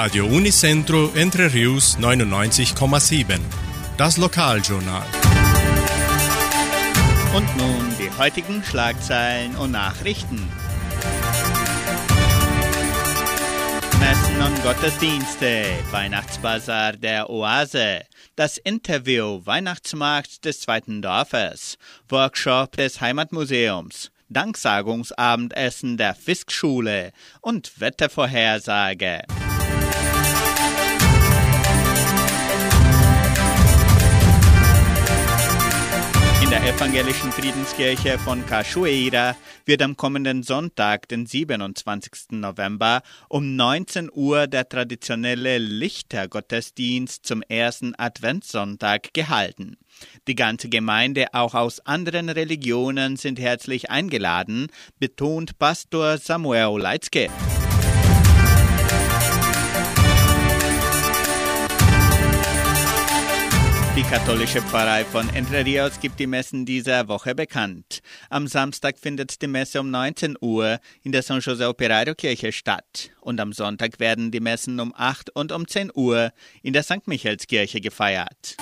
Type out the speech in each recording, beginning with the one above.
Radio Unicentro Entre Rius 99,7. Das Lokaljournal. Und nun die heutigen Schlagzeilen und Nachrichten. Messen und Gottesdienste, Weihnachtsbazar der Oase, das Interview Weihnachtsmarkt des zweiten Dorfes, Workshop des Heimatmuseums, Danksagungsabendessen der Fiskschule und Wettervorhersage. In der evangelischen Friedenskirche von Cachoeira wird am kommenden Sonntag, den 27. November, um 19 Uhr der traditionelle Lichtergottesdienst zum ersten Adventssonntag gehalten. Die ganze Gemeinde, auch aus anderen Religionen, sind herzlich eingeladen, betont Pastor Samuel Leitzke. Die katholische Pfarrei von Entre Rios gibt die Messen dieser Woche bekannt. Am Samstag findet die Messe um 19 Uhr in der San José Operario Kirche statt und am Sonntag werden die Messen um 8 und um 10 Uhr in der St. Michaelskirche gefeiert.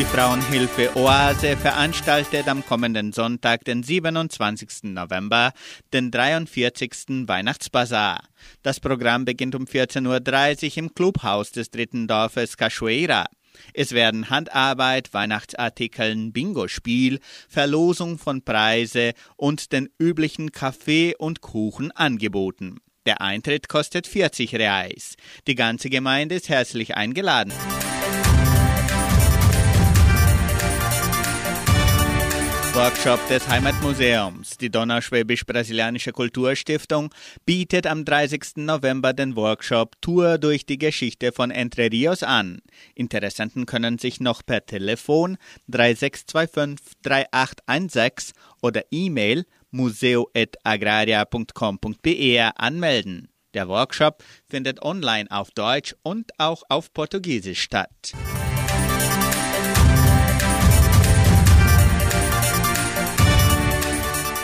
Die Frauenhilfe Oase veranstaltet am kommenden Sonntag, den 27. November, den 43. Weihnachtsbazar. Das Programm beginnt um 14.30 Uhr im Clubhaus des dritten Dorfes Cachoeira. Es werden Handarbeit, Weihnachtsartikeln, Bingo-Spiel, Verlosung von Preise und den üblichen Kaffee und Kuchen angeboten. Der Eintritt kostet 40 Reais. Die ganze Gemeinde ist herzlich eingeladen. Workshop des Heimatmuseums. Die Donauschwäbisch-Brasilianische Kulturstiftung bietet am 30. November den Workshop Tour durch die Geschichte von Entre Rios an. Interessenten können sich noch per Telefon 3625 3816 oder E-Mail museo.agraria.com.br anmelden. Der Workshop findet online auf Deutsch und auch auf Portugiesisch statt.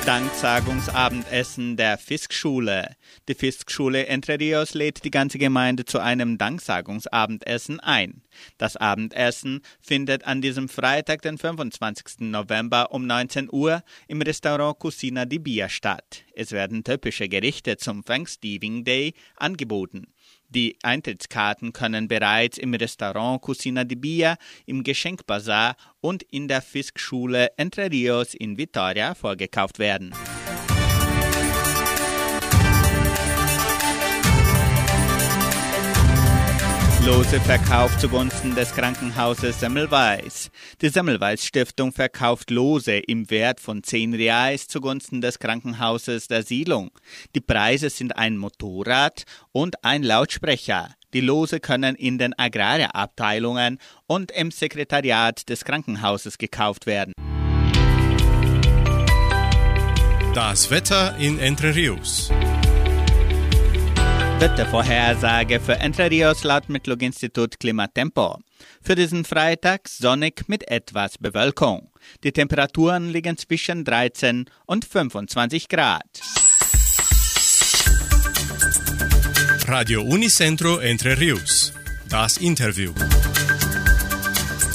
Danksagungsabendessen der Fiskschule. Die Fiskschule Entre Rios lädt die ganze Gemeinde zu einem Danksagungsabendessen ein. Das Abendessen findet an diesem Freitag, den 25. November um 19 Uhr im Restaurant Cucina di Bia statt. Es werden typische Gerichte zum Thanksgiving Day angeboten. Die Eintrittskarten können bereits im Restaurant Cucina di Bia, im Geschenkbazar und in der Fiskschule Entre Rios in Vitoria vorgekauft werden. Lose Verkauf zugunsten des Krankenhauses Semmelweis. Die Semmelweis Stiftung verkauft Lose im Wert von 10 Reais zugunsten des Krankenhauses der Siedlung. Die Preise sind ein Motorrad und ein Lautsprecher. Die Lose können in den Agrarabteilungen und im Sekretariat des Krankenhauses gekauft werden. Das Wetter in Entre Rios. Wettervorhersage für Entre Rios laut Metlog-Institut Klimatempo. Für diesen Freitag sonnig mit etwas Bewölkung. Die Temperaturen liegen zwischen 13 und 25 Grad. Radio Unicentro Entre Rius. Das Interview.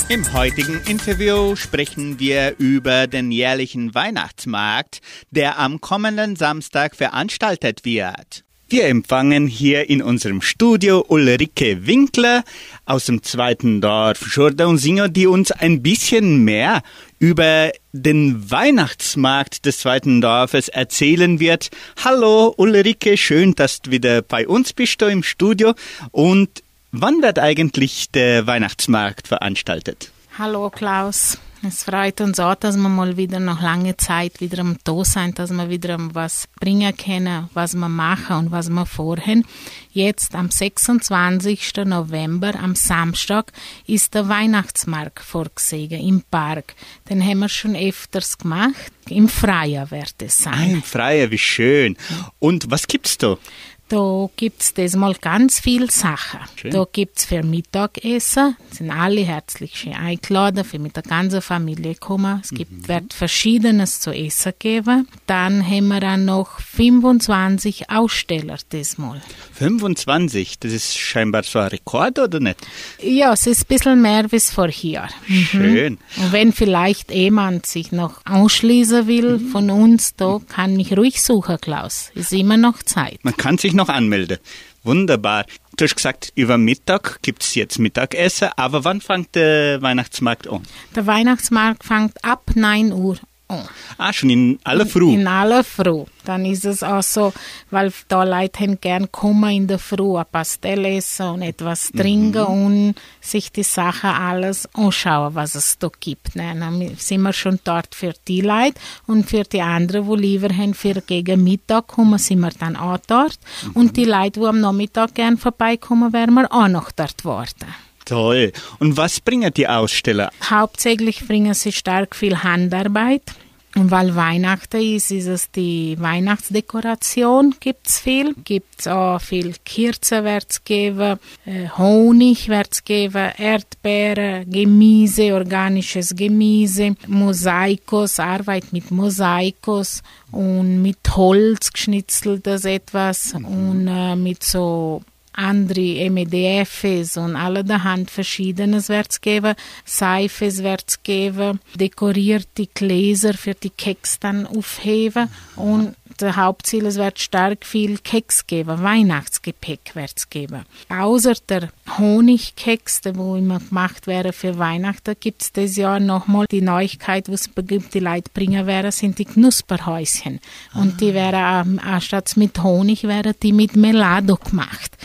Im heutigen Interview sprechen wir über den jährlichen Weihnachtsmarkt, der am kommenden Samstag veranstaltet wird. Wir empfangen hier in unserem Studio Ulrike Winkler aus dem zweiten Dorf Jordãozinho, die uns ein bisschen mehr über den Weihnachtsmarkt des zweiten Dorfes erzählen wird. Hallo Ulrike, schön, dass du wieder bei uns bist im Studio. Und wann wird eigentlich der Weihnachtsmarkt veranstaltet? Hallo Klaus. Es freut uns auch, dass wir mal wieder nach langer Zeit wieder am da sind, dass wir wieder was bringen können, was wir machen und was wir vorhin. Jetzt am 26. November, am Samstag, ist der Weihnachtsmarkt vorgesehen im Park. Den haben wir schon öfters gemacht. Im Freier wird es sein. Ah, Im Freier, wie schön. Und was gibt's da? Da gibt's diesmal ganz viel Sachen. Schön. Da gibt's für Mittagessen, sind alle herzlich schön eingeladen, für mit der ganzen Familie kommen. Es gibt, wird Verschiedenes zu essen geben. Dann haben wir dann noch 25 Aussteller diesmal. 25, das ist scheinbar so ein Rekord, oder nicht? Ja, es ist ein bisschen mehr als vorher. Schön. Und wenn vielleicht jemand sich noch ausschließen will von uns, da kann mich ruhig suchen, Klaus. Ist immer noch Zeit. Man kann sich noch anmelden. Wunderbar. Du hast gesagt, über Mittag gibt es jetzt Mittagessen, aber wann fängt der Weihnachtsmarkt an? Der Weihnachtsmarkt fängt ab 9 Uhr an. Ah, schon in aller Früh. In aller Früh. Dann ist es auch so, weil da Leute gern kommen in der Früh, ein Pastell essen und etwas trinken und sich die Sachen alles anschauen, was es da gibt. Ne? Dann sind wir schon dort für die Leute und für die anderen, die lieber haben, für gegen Mittag kommen, sind wir dann auch dort. Und die Leute, die am Nachmittag gern vorbeikommen, werden wir auch noch dort warten. Toll. Und was bringen die Aussteller? Hauptsächlich bringen sie stark viel Handarbeit. Und weil Weihnachten ist, ist es die Weihnachtsdekoration, gibt's viel. Gibt's auch viel Kerzen wird's geben, äh, Honig wird's geben, Erdbeeren, Gemüse, organisches Gemüse, Mosaikos, Arbeit mit Mosaikos und mit Holz geschnitzeltes etwas und äh, mit so andere MEDFs und allerhand Verschiedenes wird's geben. Seifes wird's geben, dekorierte Gläser für die Keks dann aufheben und der Hauptziel, es wird stark viel Keks geben, Weihnachtsgepäck wird's geben. Außer der Honigkeks, der wo immer gemacht wäre für Weihnachten, gibt's dieses Jahr nochmal die Neuigkeit, was die Leute bringen werden, sind die Knusperhäuschen. Und die wären, ähm, anstatt mit Honig, wären die mit Melado gemacht.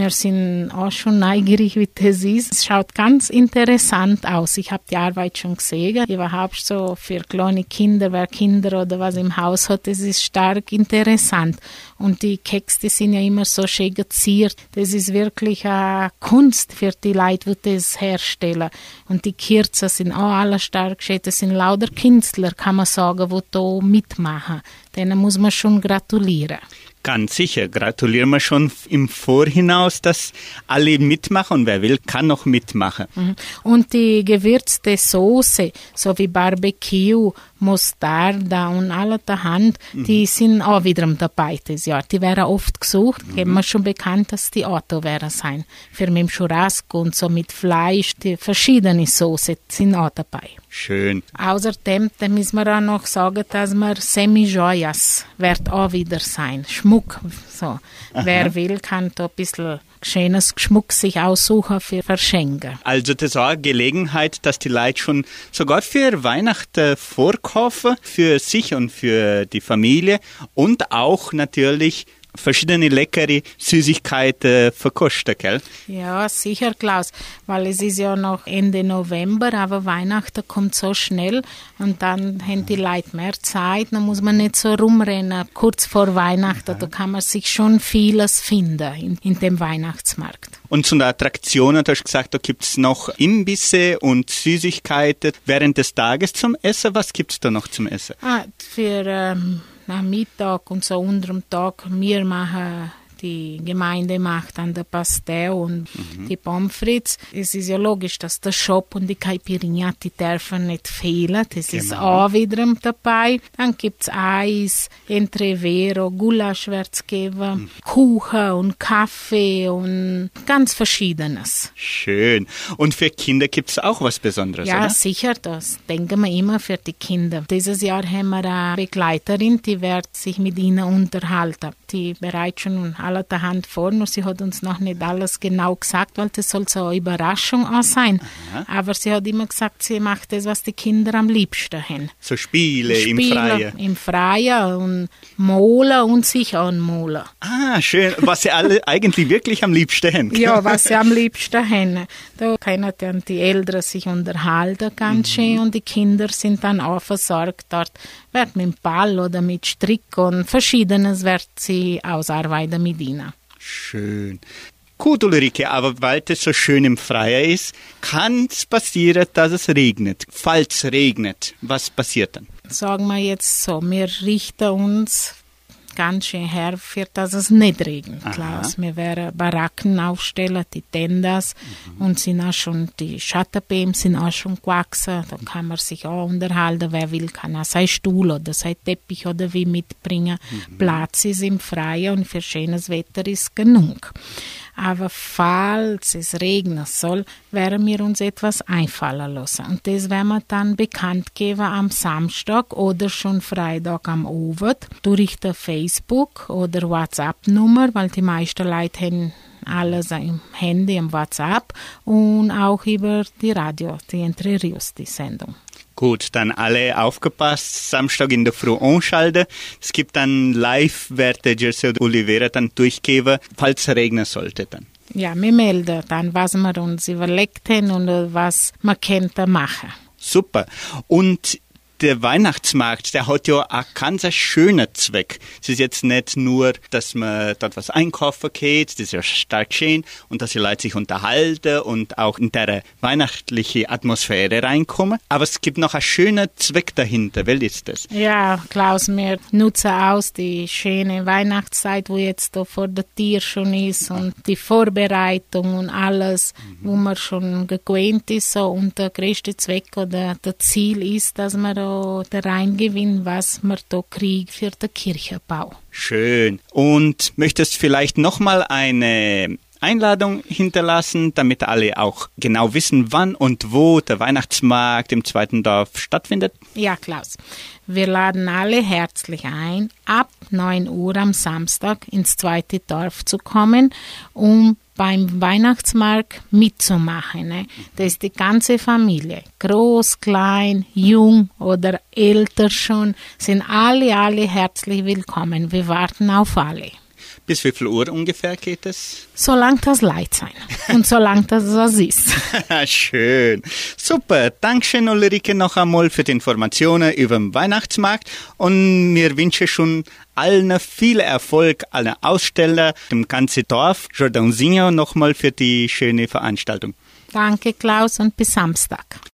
Wir sind auch schon neugierig, wie das ist. Es schaut ganz interessant aus. Ich habe die Arbeit schon gesehen. Überhaupt so für kleine Kinder, wer Kinder oder was im Haus hat, das ist stark interessant. Und die Keks, die sind ja immer so schön geziert. Das ist wirklich eine Kunst für die Leute, die das herstellen. Und die Kerzen sind auch alle stark schön. Das sind lauter Künstler, kann man sagen, die da mitmachen. Denen muss man schon gratulieren. Ganz sicher. Gratulieren wir schon im Vorhinaus, dass alle mitmachen und wer will, kann noch mitmachen. Mhm. Und die gewürzte Soße, so wie Barbecue, Mostarda und alle der Hand, die sind auch wiederum dabei das Jahr. Die werden oft gesucht, mhm. haben wir schon bekannt, dass die Auto wäre sein. Für mit dem Churrasco und so mit Fleisch, die verschiedene Soße sind auch dabei. Schön. Außerdem da müssen wir auch noch sagen, dass wir Semi-Joyas wird auch wieder sein. Schmuck. So. Wer will, kann da ein bisschen schönes Schmuck sich aussuchen für Verschenken. Also das war eine Gelegenheit, dass die Leute schon sogar für Weihnachten vorkaufen, für sich und für die Familie und auch natürlich verschiedene leckere Süßigkeiten verkosten, gell? Ja, sicher, Klaus, weil es ist ja noch Ende November, aber Weihnachten kommt so schnell und dann haben die Leute mehr Zeit, dann muss man nicht so rumrennen, kurz vor Weihnachten, da kann man sich schon vieles finden in, in dem Weihnachtsmarkt. Und zu den Attraktionen, du hast gesagt, da gibt's noch Imbisse und Süßigkeiten während des Tages zum Essen. Was gibt's da noch zum Essen? Ah, für ähm, nach Mittag und so unter dem Tag, wir machen die Gemeinde macht dann der Pastel und die Pommes frites. Es ist ja logisch, dass der Shop und die Caipirinha, die dürfen nicht fehlen. Das ist Genau. auch wiederum dabei. Dann gibt's Eis, Entrevero, Gulasch wird's geben, Kuchen und Kaffee und ganz Verschiedenes. Schön. Und für Kinder gibt's auch was Besonderes, Ja, oder? sicher, das denken wir immer für die Kinder. Dieses Jahr haben wir eine Begleiterin, die wird sich mit ihnen unterhalten. Die bereitet schon allerhand vor, nur sie hat uns noch nicht alles genau gesagt, weil das soll so eine Überraschung auch sein. Aber sie hat immer gesagt, sie macht das, was die Kinder am liebsten haben. So Spiele, im Spielen Freien. Im Freien und Molen und sich anmolen. Ah, schön. Was sie alle eigentlich wirklich am liebsten haben. Ja, was sie am liebsten haben. Da können dann die Eltern sich unterhalten ganz schön und die Kinder sind dann auch versorgt. Dort wird mit dem Ball oder mit Strick und Verschiedenes wird sie ausarbeiten mit ihnen. Schön. Gut, Ulrike, aber weil es so schön im Freien ist, kann es passieren, dass es regnet. Falls regnet, was passiert dann? Sagen wir jetzt so, wir richten uns ganz schön her, für dass es nicht regnet, Klaus. Wir werden Baracken aufstellen, die Tendas, mhm. und sind auch schon, die Schattenbäume sind auch schon gewachsen. Da kann man sich auch unterhalten. Wer will, kann auch sein Stuhl oder sein Teppich oder wie mitbringen. Mhm. Platz ist im Freien und für schönes Wetter ist genug. Aber falls es regnen soll, werden wir uns etwas einfallen lassen. Und das werden wir dann bekannt geben am Samstag oder schon Freitag am Abend durch die Facebook- oder WhatsApp-Nummer, weil die meisten Leute haben alles im Handy, im WhatsApp und auch über die Radio, die Entre Rios, die Sendung. Gut, dann alle aufgepasst, Samstag in der Früh anschalten. Es gibt dann live, werde Jersey oder Oliveira dann durchgeben, falls es regnen sollte dann. Ja, wir melden dann, was wir uns überlegt haben und was man könnte machen. Super. Und der Weihnachtsmarkt, der hat ja auch ganz einen schönen Zweck. Es ist jetzt nicht nur, dass man dort was einkaufen geht, das ist ja stark schön, und dass die Leute sich unterhalten und auch in der weihnachtliche Atmosphäre reinkommen. Aber es gibt noch einen schönen Zweck dahinter. Wel ist das? Ja, Klaus, wir nutzen aus die schöne Weihnachtszeit, wo jetzt da vor der Tür schon ist und die Vorbereitung und alles, mhm. wo man schon gewöhnt ist. So. Und der größte Zweck oder das Ziel ist, dass man da der Reingewinn, was wir da kriegen für den Kirchenbau. Schön. Und möchtest vielleicht nochmal eine Einladung hinterlassen, damit alle auch genau wissen, wann und wo der Weihnachtsmarkt im zweiten Dorf stattfindet? Ja, Klaus. Wir laden alle herzlich ein, ab 9 Uhr am Samstag ins zweite Dorf zu kommen, um beim Weihnachtsmarkt mitzumachen. Ne? Das ist die ganze Familie, groß, klein, jung oder älter schon, sind alle, alle herzlich willkommen. Wir warten auf alle. Bis wie viel Uhr ungefähr geht es? Solange das Leid sein und solange das so ist. Schön. Super. Dankeschön, Ulrike, noch einmal für die Informationen über den Weihnachtsmarkt und mir wünsche schon allen viel Erfolg, allen Aussteller, dem ganzen Dorf. Jordansinho nochmal für die schöne Veranstaltung. Danke, Klaus, und bis Samstag.